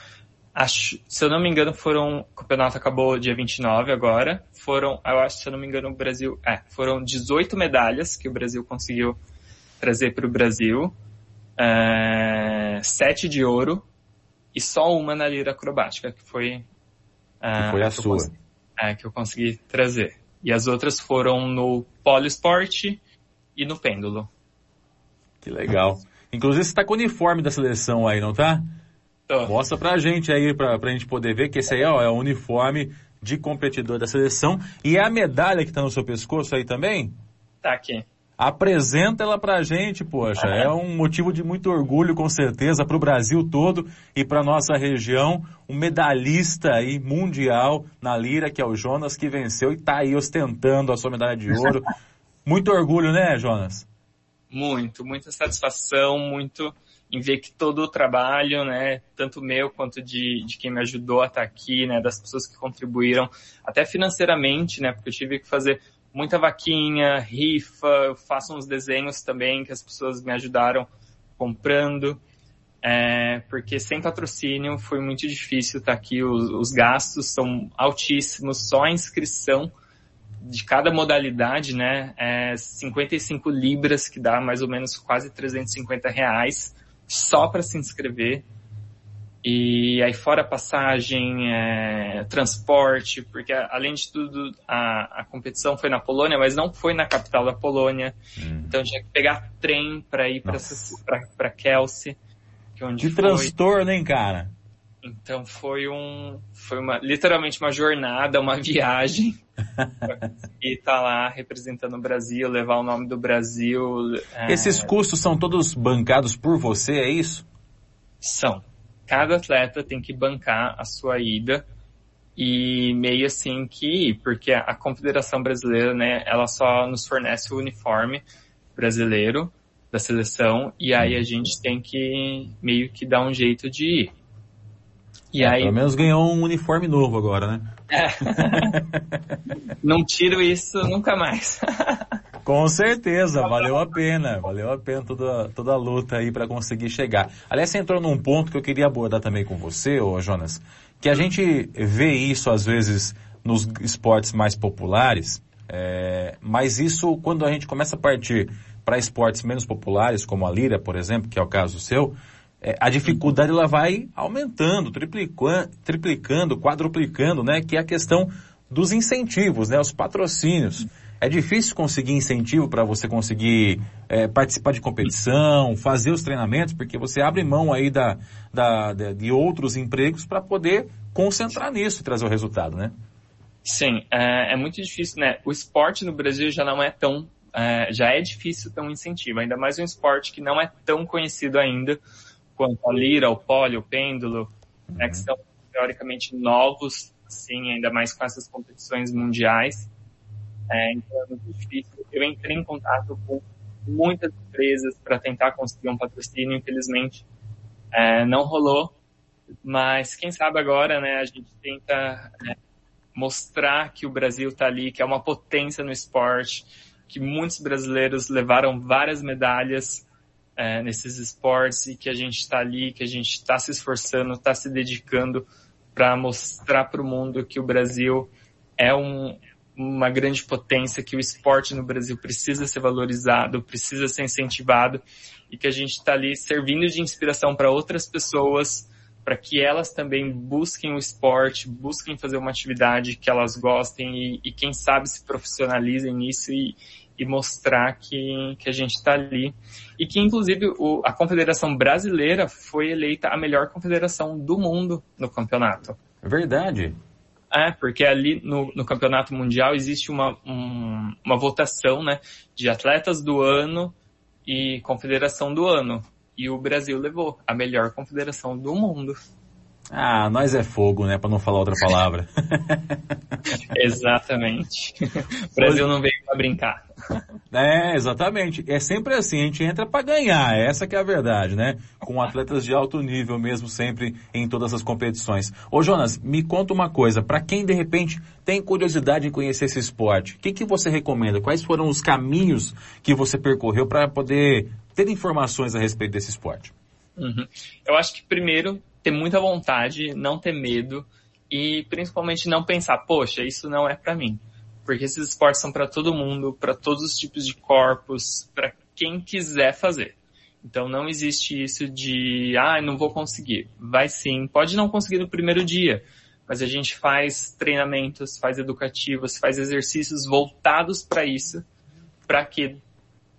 Acho, se eu não me engano, foram. O campeonato acabou dia 29 agora. Foram, eu acho, se eu não me engano, o Brasil. É, foram 18 medalhas que o Brasil conseguiu trazer para o Brasil. É, sete de ouro e só uma na lira acrobática, que foi. É, que foi a que sua. é, que eu consegui trazer. E as outras foram no poliesporte e no pêndulo. Que legal. Inclusive você está com o uniforme da seleção aí, não tá? Tô. Mostra pra gente aí, pra, pra gente poder ver que esse aí ó, é o uniforme de competidor da seleção. E é a medalha que tá no seu pescoço aí também? Tá aqui. Apresenta ela pra gente, poxa. É um motivo de muito orgulho, com certeza, para o Brasil todo e para nossa região. Um medalhista aí mundial na Lira, que é o Jonas, que venceu e está aí ostentando a sua medalha de ouro. Muito orgulho, né, Jonas? Muito, muita satisfação, muito em ver que todo o trabalho, né, tanto meu quanto de, de quem me ajudou a estar aqui, né, das pessoas que contribuíram, até financeiramente, né, porque eu tive que fazer muita vaquinha, rifa, eu faço uns desenhos também que as pessoas me ajudaram comprando, é, porque sem patrocínio foi muito difícil estar aqui, os, os gastos são altíssimos, só a inscrição de cada modalidade, né, é 55 libras, que dá mais ou menos quase 350 reais, só para se inscrever. E aí fora passagem, é, transporte, porque além de tudo a, a competição foi na Polônia, mas não foi na capital da Polônia. Hum. Então tinha que pegar trem para ir para Kelsey. Que, é onde que foi. transtorno, hein, cara? Então foi um, foi uma, literalmente uma jornada, uma viagem. E tá lá representando o Brasil, levar o nome do Brasil. É... Esses custos são todos bancados por você, é isso? São. Cada atleta tem que bancar a sua ida e meio assim que, porque a Confederação Brasileira, né, ela só nos fornece o uniforme brasileiro da seleção e aí a gente tem que meio que dar um jeito de ir. E é, aí... Pelo menos ganhou um uniforme novo agora, né? É. Não tiro isso nunca mais. Com certeza, valeu a pena, valeu a pena toda, toda a luta aí para conseguir chegar. Aliás, você entrou num ponto que eu queria abordar também com você, ô Jonas, que a gente vê isso às vezes nos esportes mais populares, é, mas isso quando a gente começa a partir para esportes menos populares, como a lira, por exemplo, que é o caso seu, é, a dificuldade ela vai aumentando, triplicando, quadruplicando, né? Que é a questão dos incentivos, né? Os patrocínios. É difícil conseguir incentivo para você conseguir é, participar de competição, fazer os treinamentos, porque você abre mão aí da, da, de outros empregos para poder concentrar nisso e trazer o resultado, né? Sim, é, é, muito difícil, né? O esporte no Brasil já não é tão, é, já é difícil um incentivo, ainda mais um esporte que não é tão conhecido ainda quanto a lira, o pole, o pêndulo, uhum. né, que são teoricamente novos, assim, ainda mais com essas competições mundiais. É, então é muito difícil. Eu entrei em contato com muitas empresas para tentar conseguir um patrocínio, infelizmente é, não rolou, mas quem sabe agora, né, a gente tenta é, mostrar que o Brasil está ali, que é uma potência no esporte, que muitos brasileiros levaram várias medalhas é, nesses esportes e que a gente está ali, que a gente está se esforçando, está se dedicando para mostrar para o mundo que o Brasil é um, uma grande potência, que o esporte no Brasil precisa ser valorizado, precisa ser incentivado e que a gente está ali servindo de inspiração para outras pessoas, para que elas também busquem o esporte, busquem fazer uma atividade que elas gostem e, e quem sabe se profissionalizem nisso e, e mostrar que, que a gente está ali. E que, inclusive, o, a Confederação Brasileira foi eleita a melhor confederação do mundo no campeonato. É verdade. É, porque ali no, no campeonato mundial existe uma, um, uma votação né, de atletas do ano e confederação do ano. E o Brasil levou a melhor confederação do mundo. Ah, nós é fogo, né? Para não falar outra palavra. exatamente. O Brasil não veio para brincar. É, exatamente. É sempre assim, a gente entra para ganhar, essa que é a verdade, né? Com atletas de alto nível mesmo, sempre em todas as competições. Ô Jonas, me conta uma coisa, para quem de repente tem curiosidade em conhecer esse esporte, o que, que você recomenda? Quais foram os caminhos que você percorreu para poder ter informações a respeito desse esporte? Uhum. Eu acho que primeiro ter muita vontade, não ter medo e principalmente não pensar, poxa, isso não é para mim. Porque esses esportes são para todo mundo, para todos os tipos de corpos, para quem quiser fazer. Então não existe isso de, ah, não vou conseguir. Vai sim, pode não conseguir no primeiro dia, mas a gente faz treinamentos, faz educativos, faz exercícios voltados para isso, para que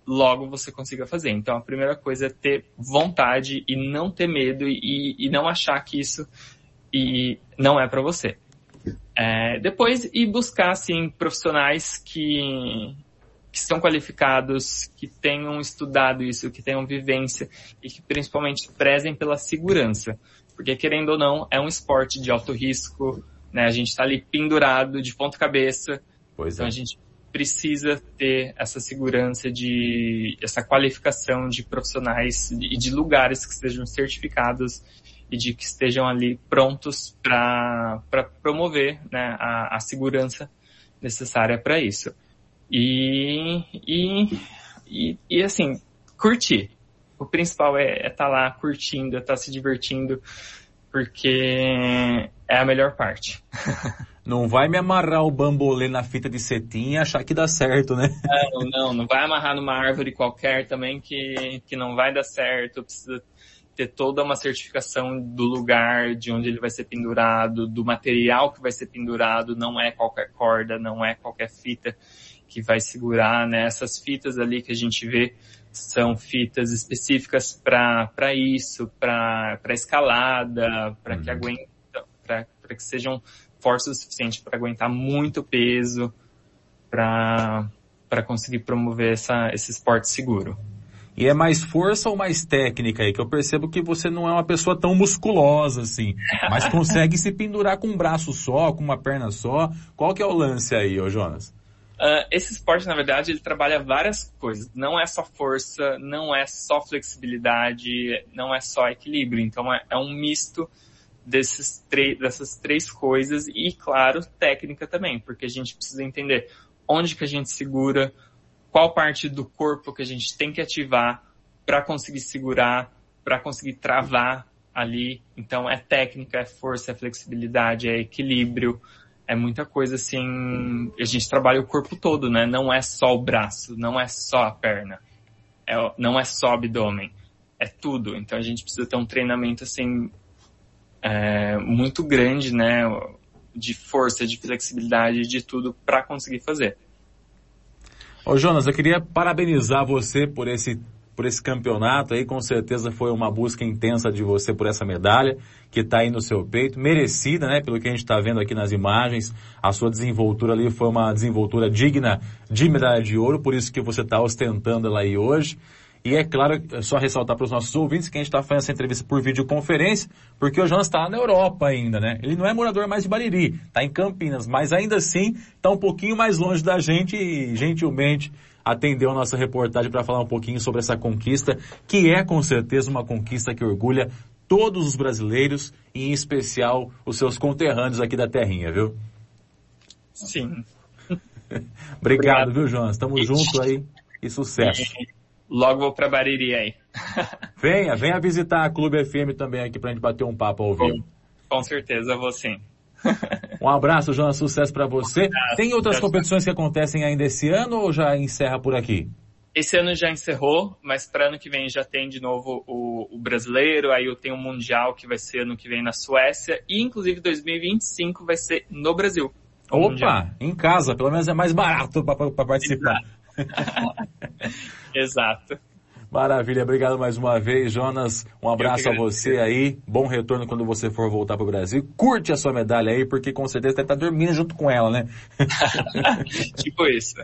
logo você consiga fazer. Então a primeira coisa é ter vontade e não ter medo e, e não achar que isso e não é para você. É, depois ir buscar assim profissionais que que são qualificados, que tenham estudado isso, que tenham vivência e que principalmente prezem pela segurança. Porque querendo ou não, é um esporte de alto risco, né? A gente está ali pendurado de ponta cabeça. Pois então é. a gente precisa ter essa segurança de, essa qualificação de profissionais e de lugares que estejam certificados e de que estejam ali prontos para promover né, a, a segurança necessária para isso. E, e, e, e, assim, curtir. O principal é estar é tá lá curtindo, é estar tá se divertindo, porque é a melhor parte. Não vai me amarrar o bambolê na fita de cetim e achar que dá certo, né? Não, não, não vai amarrar numa árvore qualquer também que, que não vai dar certo. Precisa ter toda uma certificação do lugar de onde ele vai ser pendurado, do material que vai ser pendurado, não é qualquer corda, não é qualquer fita que vai segurar, né? Essas fitas ali que a gente vê são fitas específicas para isso, para escalada, para uhum. que aguentam, para que sejam fortes o suficiente para aguentar muito peso, para conseguir promover essa, esse esporte seguro. E é mais força ou mais técnica aí? Que eu percebo que você não é uma pessoa tão musculosa assim, mas consegue se pendurar com um braço só, com uma perna só. Qual que é o lance aí, ô Jonas? Uh, esse esporte, na verdade, ele trabalha várias coisas. Não é só força, não é só flexibilidade, não é só equilíbrio. Então é, é um misto desses dessas três coisas e, claro, técnica também, porque a gente precisa entender onde que a gente segura, qual parte do corpo que a gente tem que ativar para conseguir segurar, para conseguir travar ali. Então é técnica, é força, é flexibilidade, é equilíbrio, é muita coisa assim. A gente trabalha o corpo todo, né? Não é só o braço, não é só a perna, é, não é só o abdômen, é tudo. Então a gente precisa ter um treinamento assim é, muito grande, né? De força, de flexibilidade, de tudo para conseguir fazer. Ô Jonas, eu queria parabenizar você por esse por esse campeonato aí, com certeza foi uma busca intensa de você por essa medalha que está aí no seu peito, merecida, né, pelo que a gente está vendo aqui nas imagens, a sua desenvoltura ali foi uma desenvoltura digna de medalha de ouro, por isso que você está ostentando ela aí hoje. E é claro, é só ressaltar para os nossos ouvintes que a gente está fazendo essa entrevista por videoconferência, porque o Jonas está na Europa ainda, né? Ele não é morador mais de Bariri, está em Campinas, mas ainda assim está um pouquinho mais longe da gente e gentilmente atendeu a nossa reportagem para falar um pouquinho sobre essa conquista, que é com certeza uma conquista que orgulha todos os brasileiros e em especial os seus conterrâneos aqui da terrinha, viu? Sim. Obrigado, Obrigado, viu, Jonas? Tamo junto aí e sucesso. Logo vou para Bariri aí. venha, venha visitar a Clube FM também aqui pra gente bater um papo ao vivo. Com, com certeza, vou sim. Um abraço, Jonas, sucesso para você. Tem outras competições que acontecem ainda esse ano ou já encerra por aqui? Esse ano já encerrou, mas para ano que vem já tem de novo o, o, brasileiro, aí eu tenho o mundial que vai ser ano que vem na Suécia e inclusive 2025 vai ser no Brasil. Opa, mundial. em casa, pelo menos é mais barato para participar. Exato. Exato. Maravilha, obrigado mais uma vez, Jonas. Um abraço a você aí. Bom retorno quando você for voltar para o Brasil. Curte a sua medalha aí, porque com certeza deve estar tá dormindo junto com ela, né? tipo isso.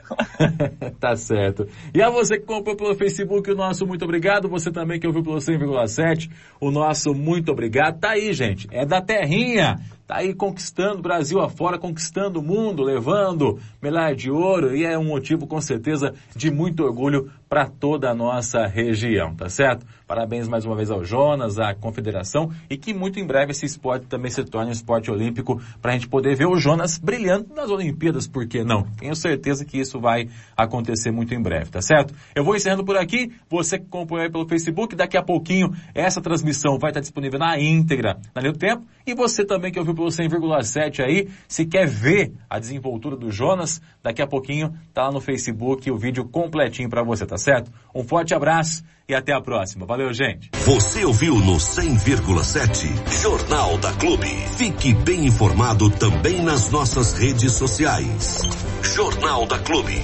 tá certo. E a você que comprou pelo Facebook, o nosso muito obrigado. Você também que ouviu pelo 100,7, o nosso muito obrigado. Tá aí, gente. É da terrinha tá aí conquistando Brasil afora, conquistando o mundo, levando medalha de ouro e é um motivo com certeza de muito orgulho para toda a nossa região, tá certo? Parabéns mais uma vez ao Jonas, à Confederação e que muito em breve esse esporte também se torne um esporte olímpico para a gente poder ver o Jonas brilhando nas Olimpíadas, por que não? Tenho certeza que isso vai acontecer muito em breve, tá certo? Eu vou encerrando por aqui, você que acompanhou aí pelo Facebook, daqui a pouquinho essa transmissão vai estar disponível na íntegra na New Tempo e você também que ouviu pelo 100,7 aí, se quer ver a desenvoltura do Jonas, daqui a pouquinho tá lá no Facebook o vídeo completinho para você, tá certo? Um forte abraço e até a próxima. Valeu, gente. Você ouviu no 100,7 Jornal da Clube. Fique bem informado também nas nossas redes sociais. Jornal da Clube.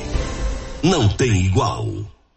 Não tem igual.